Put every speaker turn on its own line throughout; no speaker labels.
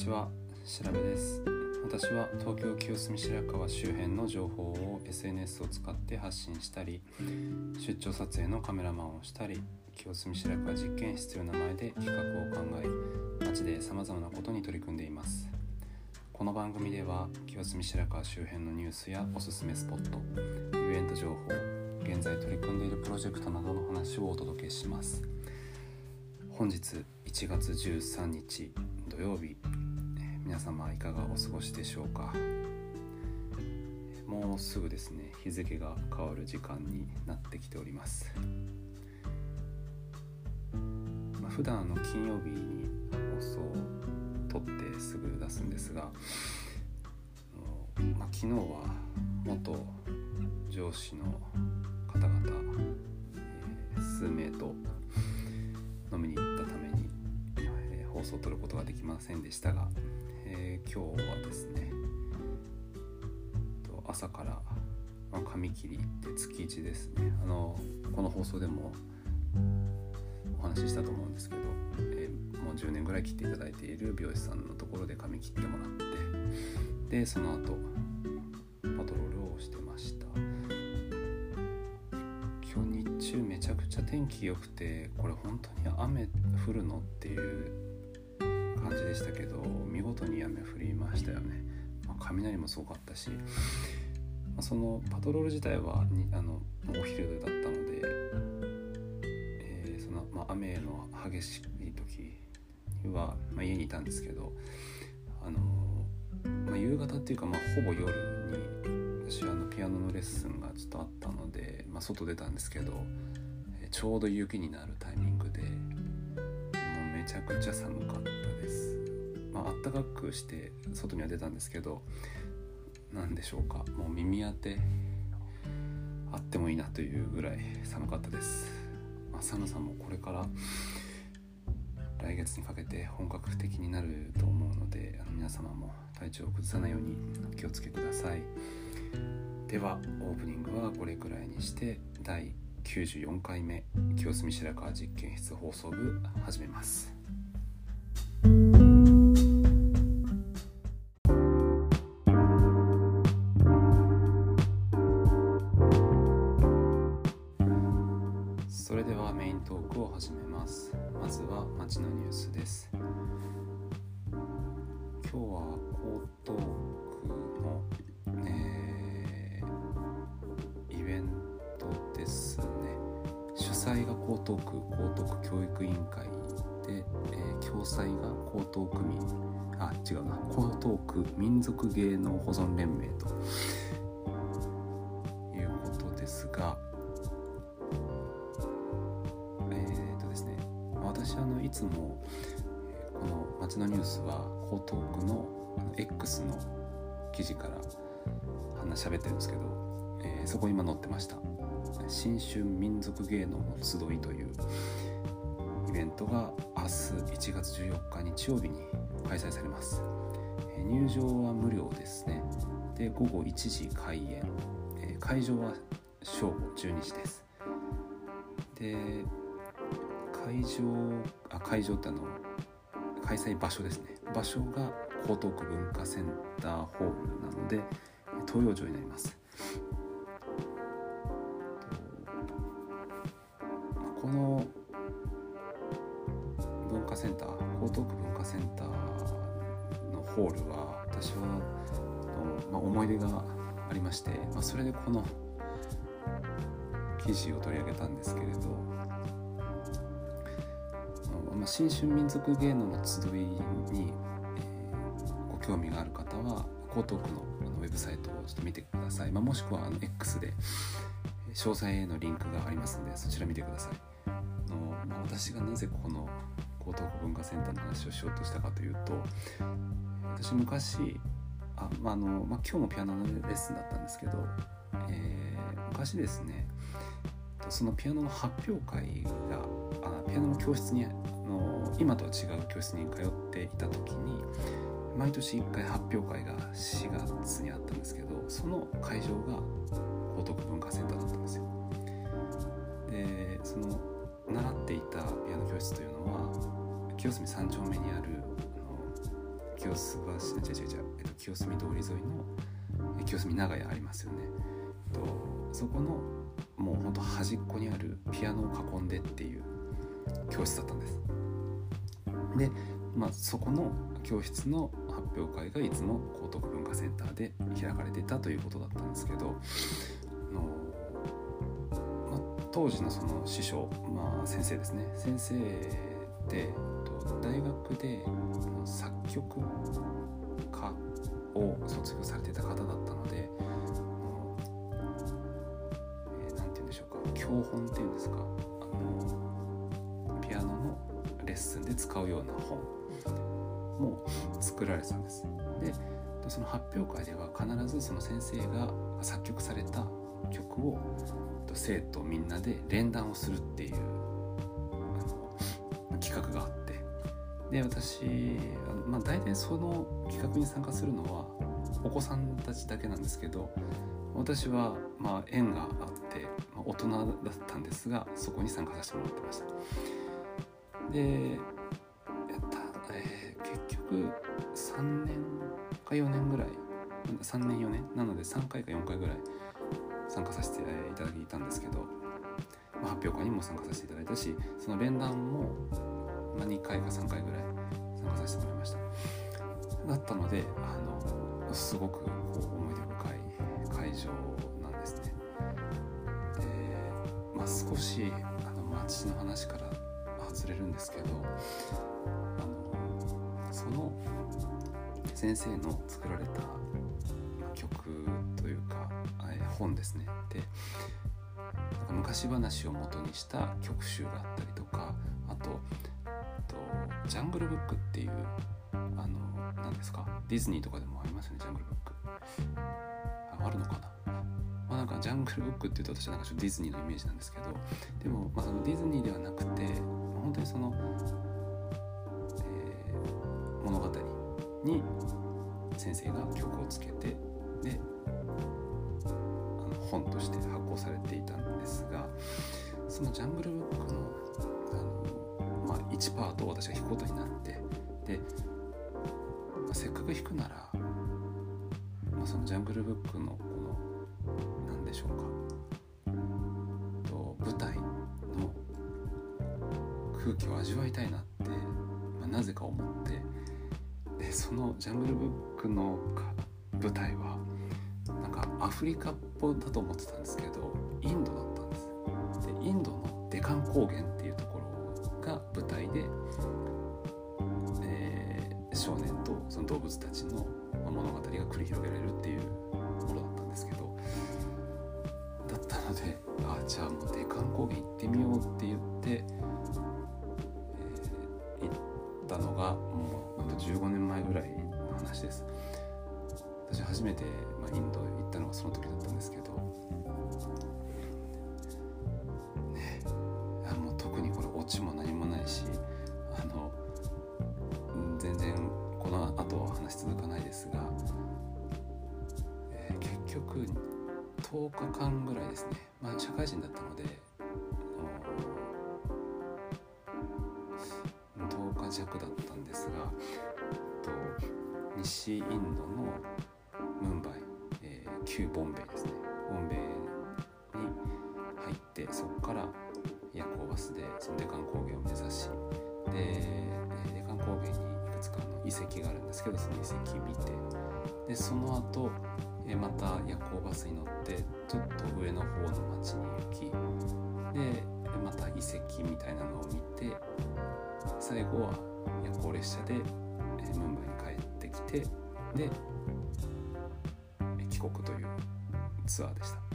ちは調べです。私は東京清澄白河周辺の情報を SNS を使って発信したり出張撮影のカメラマンをしたり清澄白河実験室という名前で企画を考え街でさまざまなことに取り組んでいます。この番組では清澄白河周辺のニュースやおすすめスポットイベント情報現在取り組んでいるプロジェクトなどの話をお届けします。本日1月13日土曜日。皆様いかがお過ごしでしょうか？もうすぐですね日付が変わる時間になってきております、まあ、普段の金曜日に放送を撮ってすぐ出すんですが、まあ、昨日は元上司の方々、えー数名と飲みに行ったために、えー放送を撮ることができませんでしたが、今日はですね朝から、髪切りって月1ですね。あのこの放送でもお話ししたと思うんですけど、えーもう10年ぐらい切っていただいている美容師さんのところで髪切ってもらってでその後パトロールをしてました。今日日中めちゃくちゃ天気良くてこれ本当に雨降るのっていう感じでしたけど見事に雷もすごかったし、まあそのパトロール自体はにあのお昼だったので、えーそのまあ、雨の激しい時には、まあ、家にいたんですけどあの、まあ、夕方っていうか、まあ、ほぼ夜に私はあのピアノのレッスンがちょっとあったので、まあ、外出たんですけど、えーちょうど雪になるタイミングでもうめちゃくちゃ寒かったです。まあったかくして外には出たんですけど何でしょうかもう耳当てあってもいいなというぐらい寒かったです。まあ、寒さもこれから来月にかけて本格的になると思うのであの皆様も体調を崩さないようにお気をつけください。ではオープニングはこれくらいにして第94回目清澄白河実験室放送部始めます私あのいつもこの街のニュースは江東区のあの X の記事から話喋ってるんですけど、えーそこ今載ってました。新春民族芸能の集いというイベントが明日1月14日日曜日に開催されます。えー入場は無料ですね。で午後1時開演。えー会場は正午12時です。で会場あ会場ってあの開催場所ですね。場所が江東区文化センターホールなので東洋町になります。この文化センター江東区文化センターのホールは私はの、まあ、思い出がありまして、まあ、それでこの記事を取り上げたんですけれどまあ、新春民族芸能の集いに、えーご興味がある方は江東区のあのウェブサイトをちょっと見てください、まあ、もしくはあの X で詳細へのリンクがありますのでそちら見てください。あの、まあ、私がなぜここの江東区文化センターの話をしようとしたかというと私昔あ、まあのまあ、今日もピアノのレッスンだったんですけど、えー昔ですねそのピアノの発表会があピアノの教室に今とは違う教室に通っていた時に毎年1回発表会が4月にあったんですけどその会場が江東区文化センターだったんですよ。でその習っていたピアノ教室というのは清澄三丁目にあるあの清洲橋違う違う違う、えっと、清澄通り沿いの清澄長屋ありますよね、と、そこのもうほんと端っこにあるピアノを囲んでっていう教室だったんです。で、まあ、そこの教室の発表会がいつも江東区文化センターで開かれていたということだったんですけどあの、まあ、当時のその師匠、まあ、先生ですね。先生で大学で作曲家を卒業されてた方だったので何、えー、て言うんでしょうか。教本っていうんですか。あのレッスンで使うような本。も作られたんです。でその発表会では必ずその先生が作曲された曲を生徒みんなで連弾をするっていう企画があって。で私、まあ、大体その企画に参加するのはお子さんたちだけなんですけど私はまあ縁があって、ま、大人だったんですがそこに参加させてもらってました。でやった、えー、結局3年か4年ぐらい3年4年？なので3回か4回ぐらい参加させていただいたんですけど、まあ、発表会にも参加させていただいたしその連弾もまあ、2回か3回ぐらい参加させてもらいました。だったのであのすごく思い出深い会場なんですね。で、まあ、少しあの、まあ、父の話から外れるんですけどあのその先生の作られた曲というか本ですね。で昔話を元にした曲集があったりとかあとジャングルブックっていうあの何ですか？ディズニーとかでもありますよねジャングルブック。ああるのかな？まあなんかジャングルブックっていうと私はなんかちょっとディズニーのイメージなんですけどでも、まあ、そのディズニーではなくて本当にその、えー、物語に先生が曲をつけてで本として発行されていたんですがそのジャングルブックのま1パートを私が弾くことになってで、まあ、せっかく弾くなら、まあ、そのジャングルブックのこの何でしょうか気を味わいたいなって、まあ、なぜか思ってでそのジャングルブックの舞台はなんかアフリカっぽだと思ってたんですけどインドだったんです。でインドのデカン高原っていうところが舞台で、えー、少年とその動物たちの物語が繰り広げられるっていうものだったんですけどだったのであじゃあもうデカン高原行ってみったのがもう15年前ぐらいの話です。私初めて、まあ、インド行ったのがその時だったんですけど。ちも何もないしあの全然この後は話続かないですが、えー、結局10日間ぐらいですね、まあ、社会人だったので弱だったんですがと西インドのムンバイ、えー、旧ボンベイですね。ボンベイに入ってそこから夜行バスでそのデカン高原を目指しでデカン高原にいくつかの遺跡があるんですけどその遺跡見てでその後えまた夜行バスに乗ってちょっと上の方の町に行きでまた遺跡みたいなのを見て最後は夜行列車でムンバイに帰ってきてで帰国というツアーでした。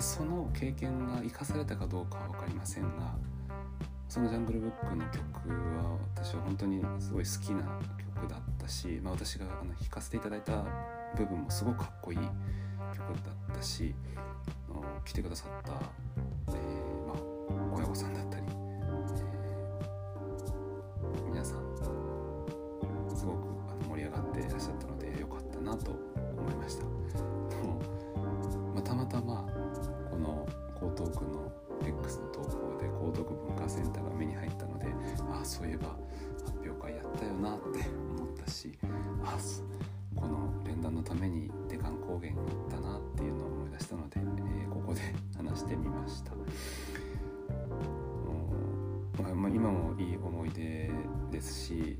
その経験が生かされたかどうかは分かりませんがそのジャングルブックの曲は私は本当にすごい好きな曲だったし、まあ、私があの弾かせていただいた部分もすごくかっこいい曲だったし来てくださった、えー、まあ、親御さんだったり、ま、たまたま江東区の X の投稿で江東区文化センターが目に入ったのでああそういえば発表会やったよなって思ったしああこの連弾のためにデカン高原に行ったなっていうのを思い出したので、えー、ここで 話してみました。ま、今もいい思い出ですし、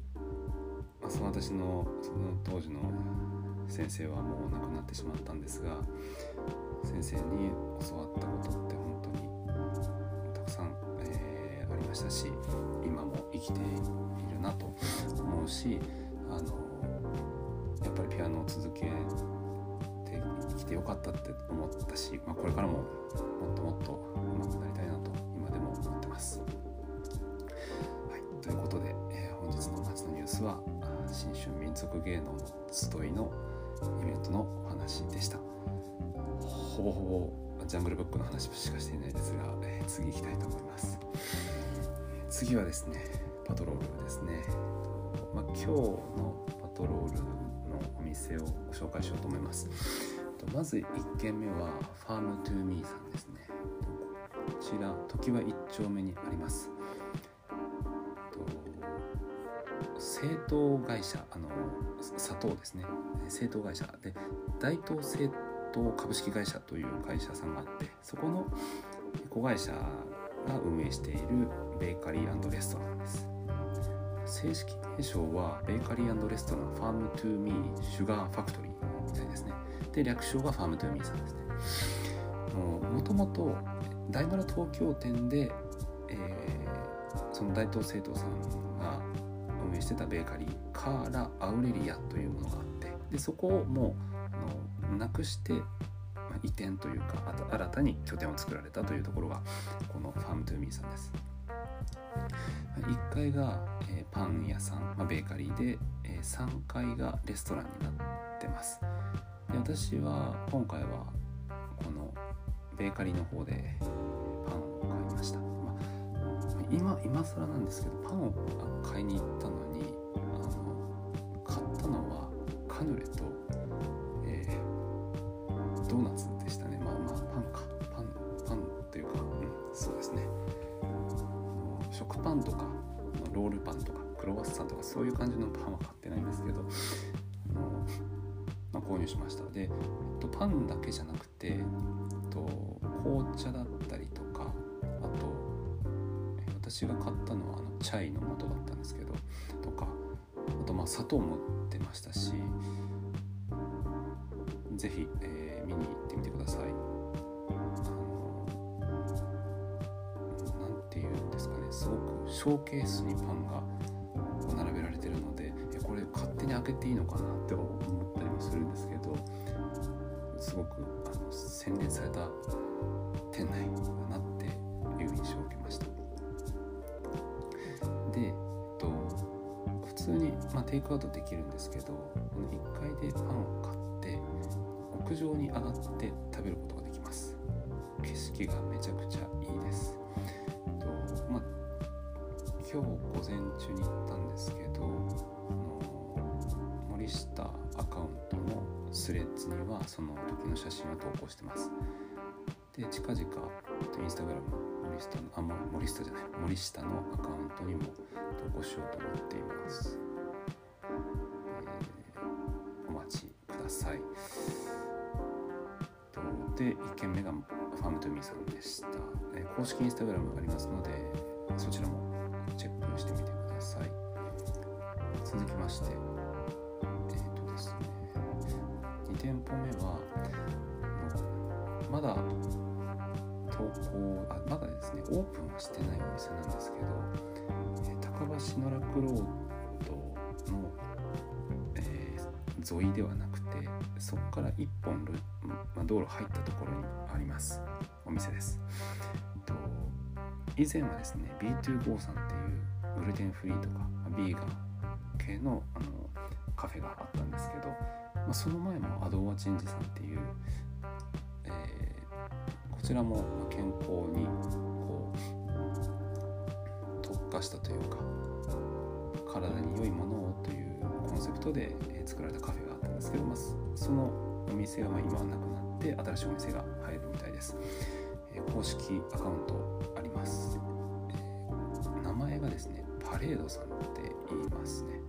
まあ、その私のその当時の先生はもう亡くなってしまったんですが先生に教わったことって本当にたくさん、えー、ありましたし今も生きているなと思うしあのやっぱりピアノを続けて生きてよかったって思ったし、まあ、これからももっともっと上手くなりたいなと今でも思ってます。はい、ということで、えー、本日の夏のニュースは新春民族芸能の集いのイベントのお話でしたほぼほぼジャングルブックの話しかしていないですが、えー、次行きたいと思います。次はですねパトロールですね、まあ、今日のパトロールのお店をご紹介しようと思います。まず1軒目はファームトゥーミーさんですね。こちら時は1丁目にあります。製糖会社あの砂糖ですね。製糖会社。で大東製糖株式会社という会社さんがあってそこの子会社が運営しているベーカリーレストランです。正式名称はベーカリーレストランファームトゥーミーシュガーファクトリーみたいですね。で略称がファームトゥーミーさんですね。もともと大丸東京店で、えー、その大東製糖さんが運営してたベーカリーカーラ・アウレリアというものがあってでそこをもうなくして、まあ、移転というか新たに拠点を作られたというところがこのファームトゥーミーさんです。1階が、えー、パン屋さん、まあ、ベーカリーで、えー、3階がレストランになってます。で私は今回はこのベーカリーの方でパンを買いました。ま今今更なんですけどパンを買いに行ったのにあの買ったのはカヌレと、ドーナツでしたね。まあまあパンか。パンパンというか、うん、そうですね。食パンとかロールパンとかクロワッサンとかそういう感じのパンは買ってないんですけどあの、まあ、購入しました。で、えっと、パンだけじゃなくて、えっと、紅茶だったりとかあと私が買ったのはあのチャイの素だったんですけどとかあとまあ砂糖持ってましたし是非、えー、ョーケースにパンが並べられてるのでこれ勝手に開けていいのかなって思ったりもするんですけどすごくあの洗練された店内だなっていう印象を受けました。で、えっと、普通に、まあ、テイクアウトできるんですけどこの1階でパンを買って屋上に上がって食べることができます景色がめちゃくちゃ今日午前中に行ったんですけど森下アカウントのスレッズにはその時の写真を投稿してます。で近々インスタグラム森下のあ森下じゃない森下のアカウントにも投稿しようと思っています、えー、お待ちください。で1件目がファームトゥミーさんでした、えー、公式インスタグラムがありますのでそちらもチェックしてみてください。続きまして。えっ、ー、とですね。2店舗目はまだ投稿あまだですね。オープンはしてないお店なんですけど、えー、高橋の楽ロードの、えー、沿いではなくてそこから1本ル、まあ、道路入ったところにありますお店です、と以前はですね B2GO さんってグルテンフリーとかビーガン系のあのカフェがあったんですけど、まあ、その前もアドーワチンジさんっていうえ、こちらも健康にこう特化したというか体に良いものをというコンセプトで作られたカフェがあったんですけど、まあ、そのお店がま今はなくなって新しいお店が入るみたいです、公式アカウントあります、名前がですねパレードさんって言いますね。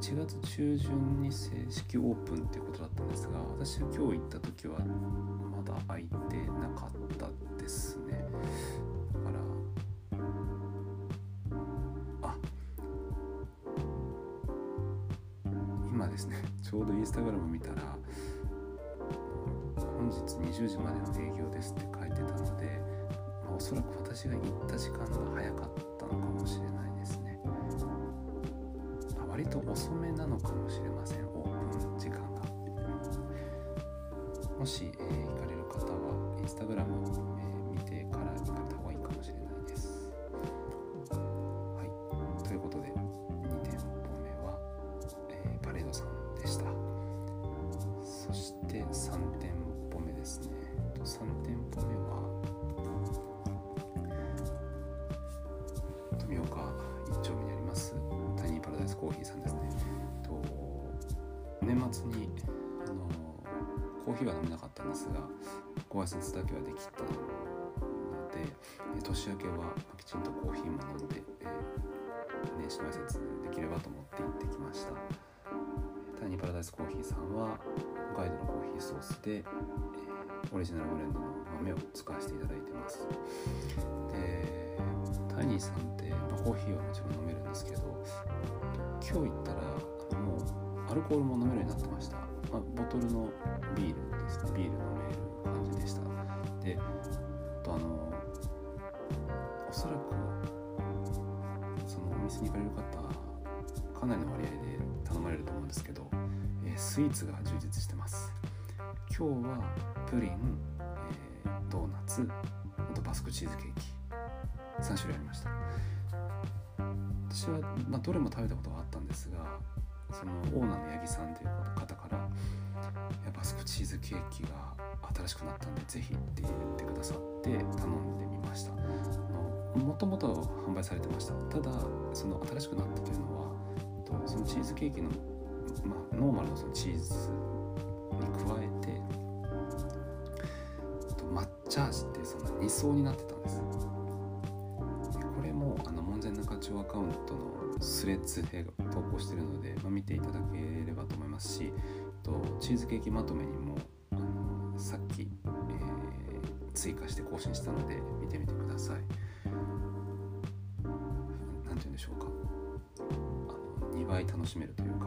1月中旬に正式オープンっていうことだったんですが私が今日行った時はまだ開いてなかったですね。だからあ今ですねちょうどインスタグラム見たら本日20時までの営業ですって書いてたので、まあ、おそらく私が行った時間が早かった割と遅めなのかもしれません。オープン時間が。もし、えー、行かれる方はインスタグラム、ーヒーさんですね。と年末にあのコーヒーは飲めなかったんですがご挨拶だけはできたので年明けはきちんとコーヒーも飲んで、えー、年始の挨拶できればと思って行ってきました。タイニーパラダイスコーヒーさんは北海道のコーヒーソースで、え、オリジナルブレンドの豆を使わせていただいてます。でタイニーさんって、まあ、コーヒーはもちろん飲めるんですけど今日行ったらもうアルコールも飲めるようになってました、まあ、ボトルのビールです。ねビール飲める感じでした。であとあのおそらくそのお店に行かれる方かなりの割合で頼まれると思うんですけど、えー、スイーツが充実してます。今日はプリン、えー、ドーナツあとバスクチーズケーキ。3種類ありました。私は、まあ、どれも食べたことがあったんですがそのオーナーの八木さんという方からバスクチーズケーキが新しくなったんでぜひって言ってくださって頼んでみました。もともと販売されてました。ただその新しくなったというのはそのチーズケーキの、まあ、ノーマルのそのチーズに加えて抹茶味っていうその2層になってたんです。これもあの門前仲町アカウントのスレッズで投稿してるので、まあ、見ていただければと思いますしとチーズケーキまとめにもあのさっき、えー、追加して更新したので見てみてください。何て言うんでしょうか。あの2倍楽しめるというか。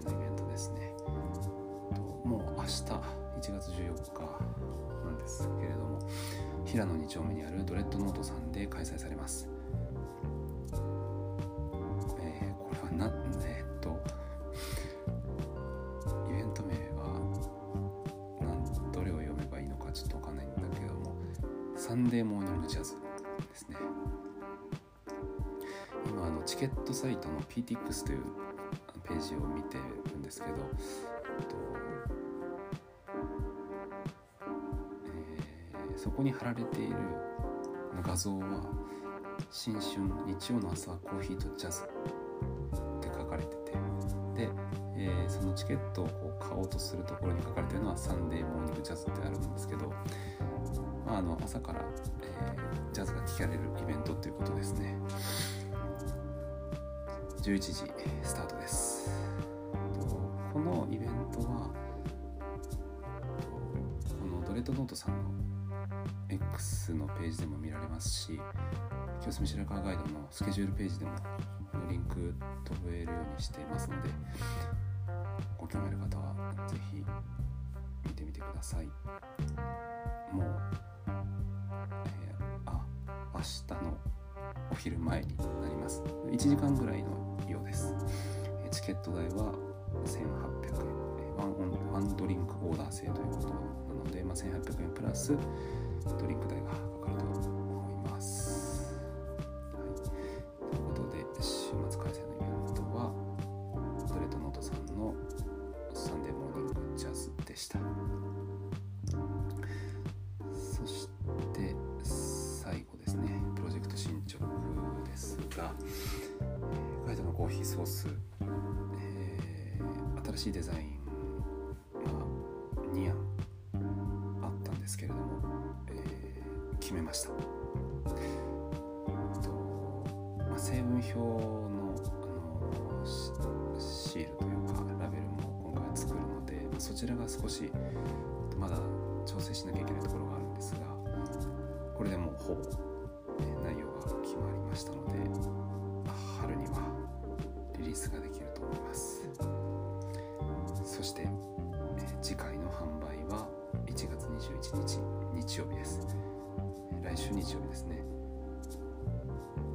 催のイベントですね。もう明日1月14日なんですけれども平野2丁目にあるドレッドノートさんで開催されます。えー、これはなえー、っとイベント名はなんどれを読めばいいのかちょっとわかんないんだけどもサンデーモーニングジャズですね。今あのチケットサイトの PTX というページを見てるんですけど、えっとえー、そこに貼られている画像は「新春日曜の朝はコーヒーとジャズ」って書かれててで、えー、そのチケットをこう買おうとするところに書かれてるのは「サンデーモーニングジャズ」ってあるんですけど、まあ、あの朝から、えー、ジャズが聴かれるイベントということですね。11時スタートですのイベントはこのドレッドノートさんの X のページでも見られますし清澄白河ガイドのスケジュールページでもリンク飛べるようにしていますのでご興味ある方は是非見てみてください。もう、えー、あ明日のお昼前になります。1時間ぐらいのようです。チケット代は1800円ワンワンドリンクオーダー制ということなので、まあ、1800円プラスドリンク代がかかると思います。はい、ということで週末開催のイベントはドレッドノートさんのサンデーモーニングジャズでした。そして最後ですねプロジェクト進捗ですが、え、ガイドのコーヒーソース新しいデザインが2案あったんですけれども、えー、決めました。とまあ、成分表のあのシールというかラベルも今回作るのでまそちらが少しまだ調整しなきゃいけないところがあるんですがこれでもうほぼしてえ次回の販売は1月21日日曜日です。来週日曜日ですね。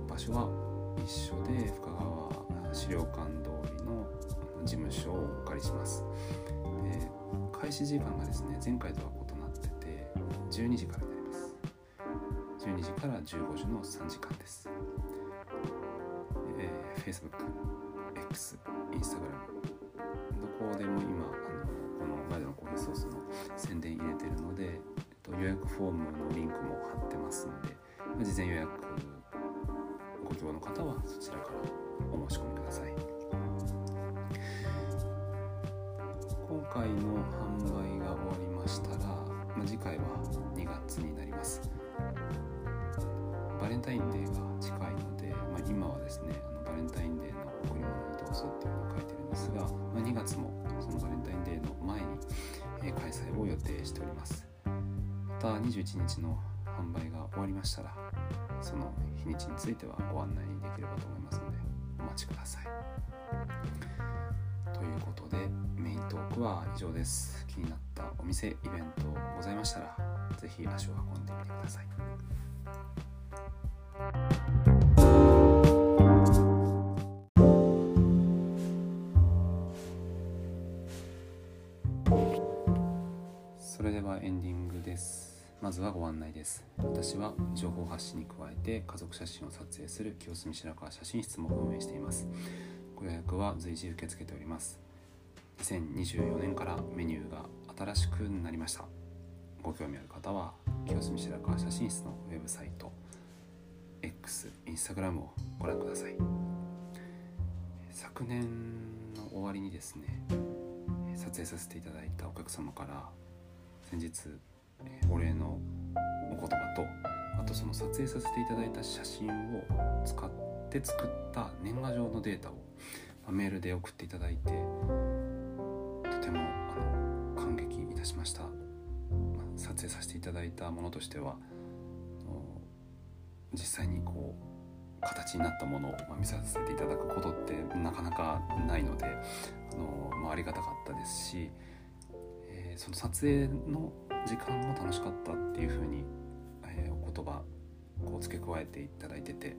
場所は一緒で深川資料館通りの事務所をお借りします。で開始時間がですね前回とは異なってて12時からになります。12時から15時の3時間です、えー、Facebook、X、Instagram どこでも今あのこのガイドのコーヒーソースの宣伝入れてるので、えっと、予約フォームのリンクも貼ってますんで事前予約ご希望の方はそちらからお申し込みください。今回の販売が終わりましたら、ま、次回は2月になります。バレンタインデーが近いので、まあ、今はですねあのバレンタインデーの贈り物にどうぞっていうのを書いてるですが、ま、2月もそのバレンタインデーの前に、え、開催を予定しております。また21日の販売が終わりましたらその日にちについてはご案内できればと思いますのでお待ちください。ということでメイントークは以上です。気になったお店イベントございましたら是非足を運んでみてください。です。まずはご案内です。私は情報発信に加えて家族写真を撮影する清澄白河写真室も運営しています。ご予約は随時受け付けております。2024年からメニューが新しくなりました。ご興味ある方は清澄白河写真室のウェブサイト X、Instagram をご覧ください。昨年の終わりにですね撮影させていただいたお客様から先日お礼のお言葉とあとその撮影させていただいた写真を使って作った年賀状のデータをメールで送っていただいてとてもあの感激いたしました、撮影させていただいたものとしては実際にこう形になったものを見させていただくことってなかなかないのであの、まあ、ありがたかったですし、えー、その撮影の時間も楽しかったっていう風に、えー、お言葉こう付け加えていただいてて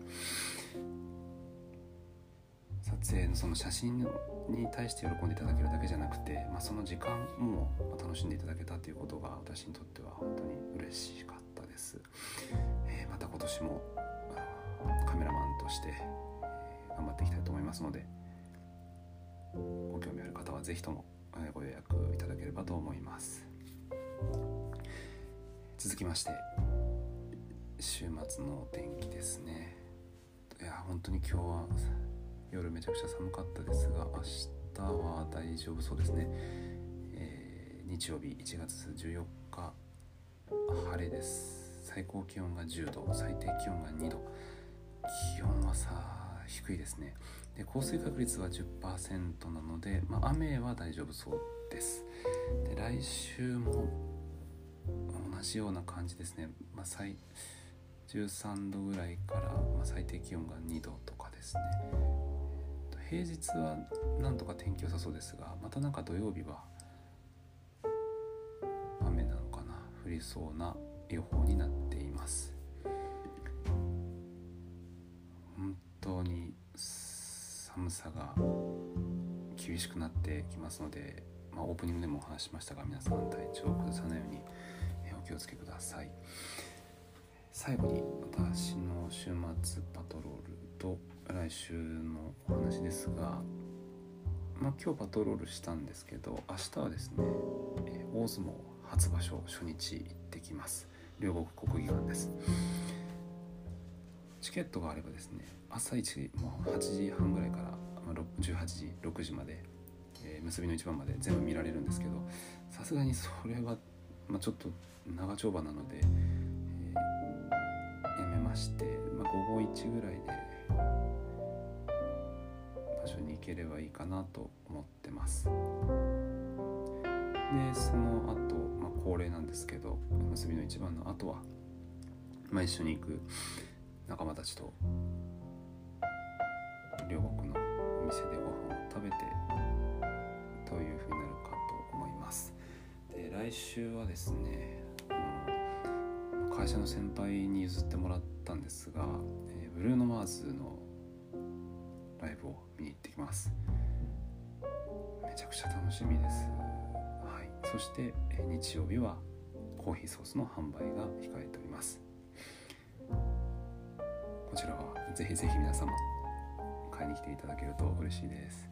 撮影のその写真に対して喜んでいただけるだけじゃなくて、まあ、その時間も楽しんでいただけたということが私にとっては本当に嬉しかったです、えー、また今年もカメラマンとして頑張っていきたいと思いますのでご興味ある方は是非ともご予約いただければと思います。続きまして週末のお天気ですね。いや本当に今日は夜めちゃくちゃ寒かったですが明日は大丈夫そうですね、えー、日曜日1月14日晴れです。最高気温が10度最低気温が2度。気温はさ低いですね。で降水確率は10%なので、まあ、雨は大丈夫そうです。で来週も同じような感じですね、まあ、最13度ぐらいから、まあ、最低気温が2度とかですね。平日はなんとか天気良さそうですがまたなんか土曜日は雨なのかな降りそうな予報になっています。本当に寒さが厳しくなってきますのでまあ、オープニングでもお話しましたが皆さん体調を崩さないように気をつけください。最後に私の週末パトロールと来週のお話ですが、まあ、今日パトロールしたんですけど明日はですね大相撲初場所初日行ってきます。両国国技館です。チケットがあればですね朝一もう8時半ぐらいから18時6時まで、え、結びの一番まで全部見られるんですけどさすがにそれは、まあ、ちょっと長丁場なので、えー、やめまして、まあ、午後1ぐらいで場所に行ければいいかなと思ってます。でその後、まあ恒例なんですけど結びの一番の後は、まあ、一緒に行く仲間たちと両国のお店でご飯を食べてというふうに来週はですね会社の先輩に譲ってもらったんですが、えー、ブルーノ・マーズのライブを見に行ってきます。めちゃくちゃ楽しみです、はい、そして、えー、日曜日はコーヒーソースの販売が控えております。こちらはぜひぜひ皆様買いに来ていただけると嬉しいです。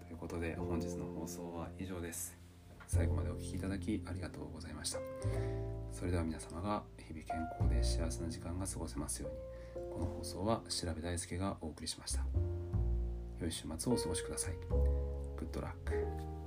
ということで本日の放送は以上です。最後までお聴きいただきありがとうございました。それでは皆様が日々健康で幸せな時間が過ごせますように。この放送は調べ大輔がお送りしました。良い週末をお過ごしください。グッドラック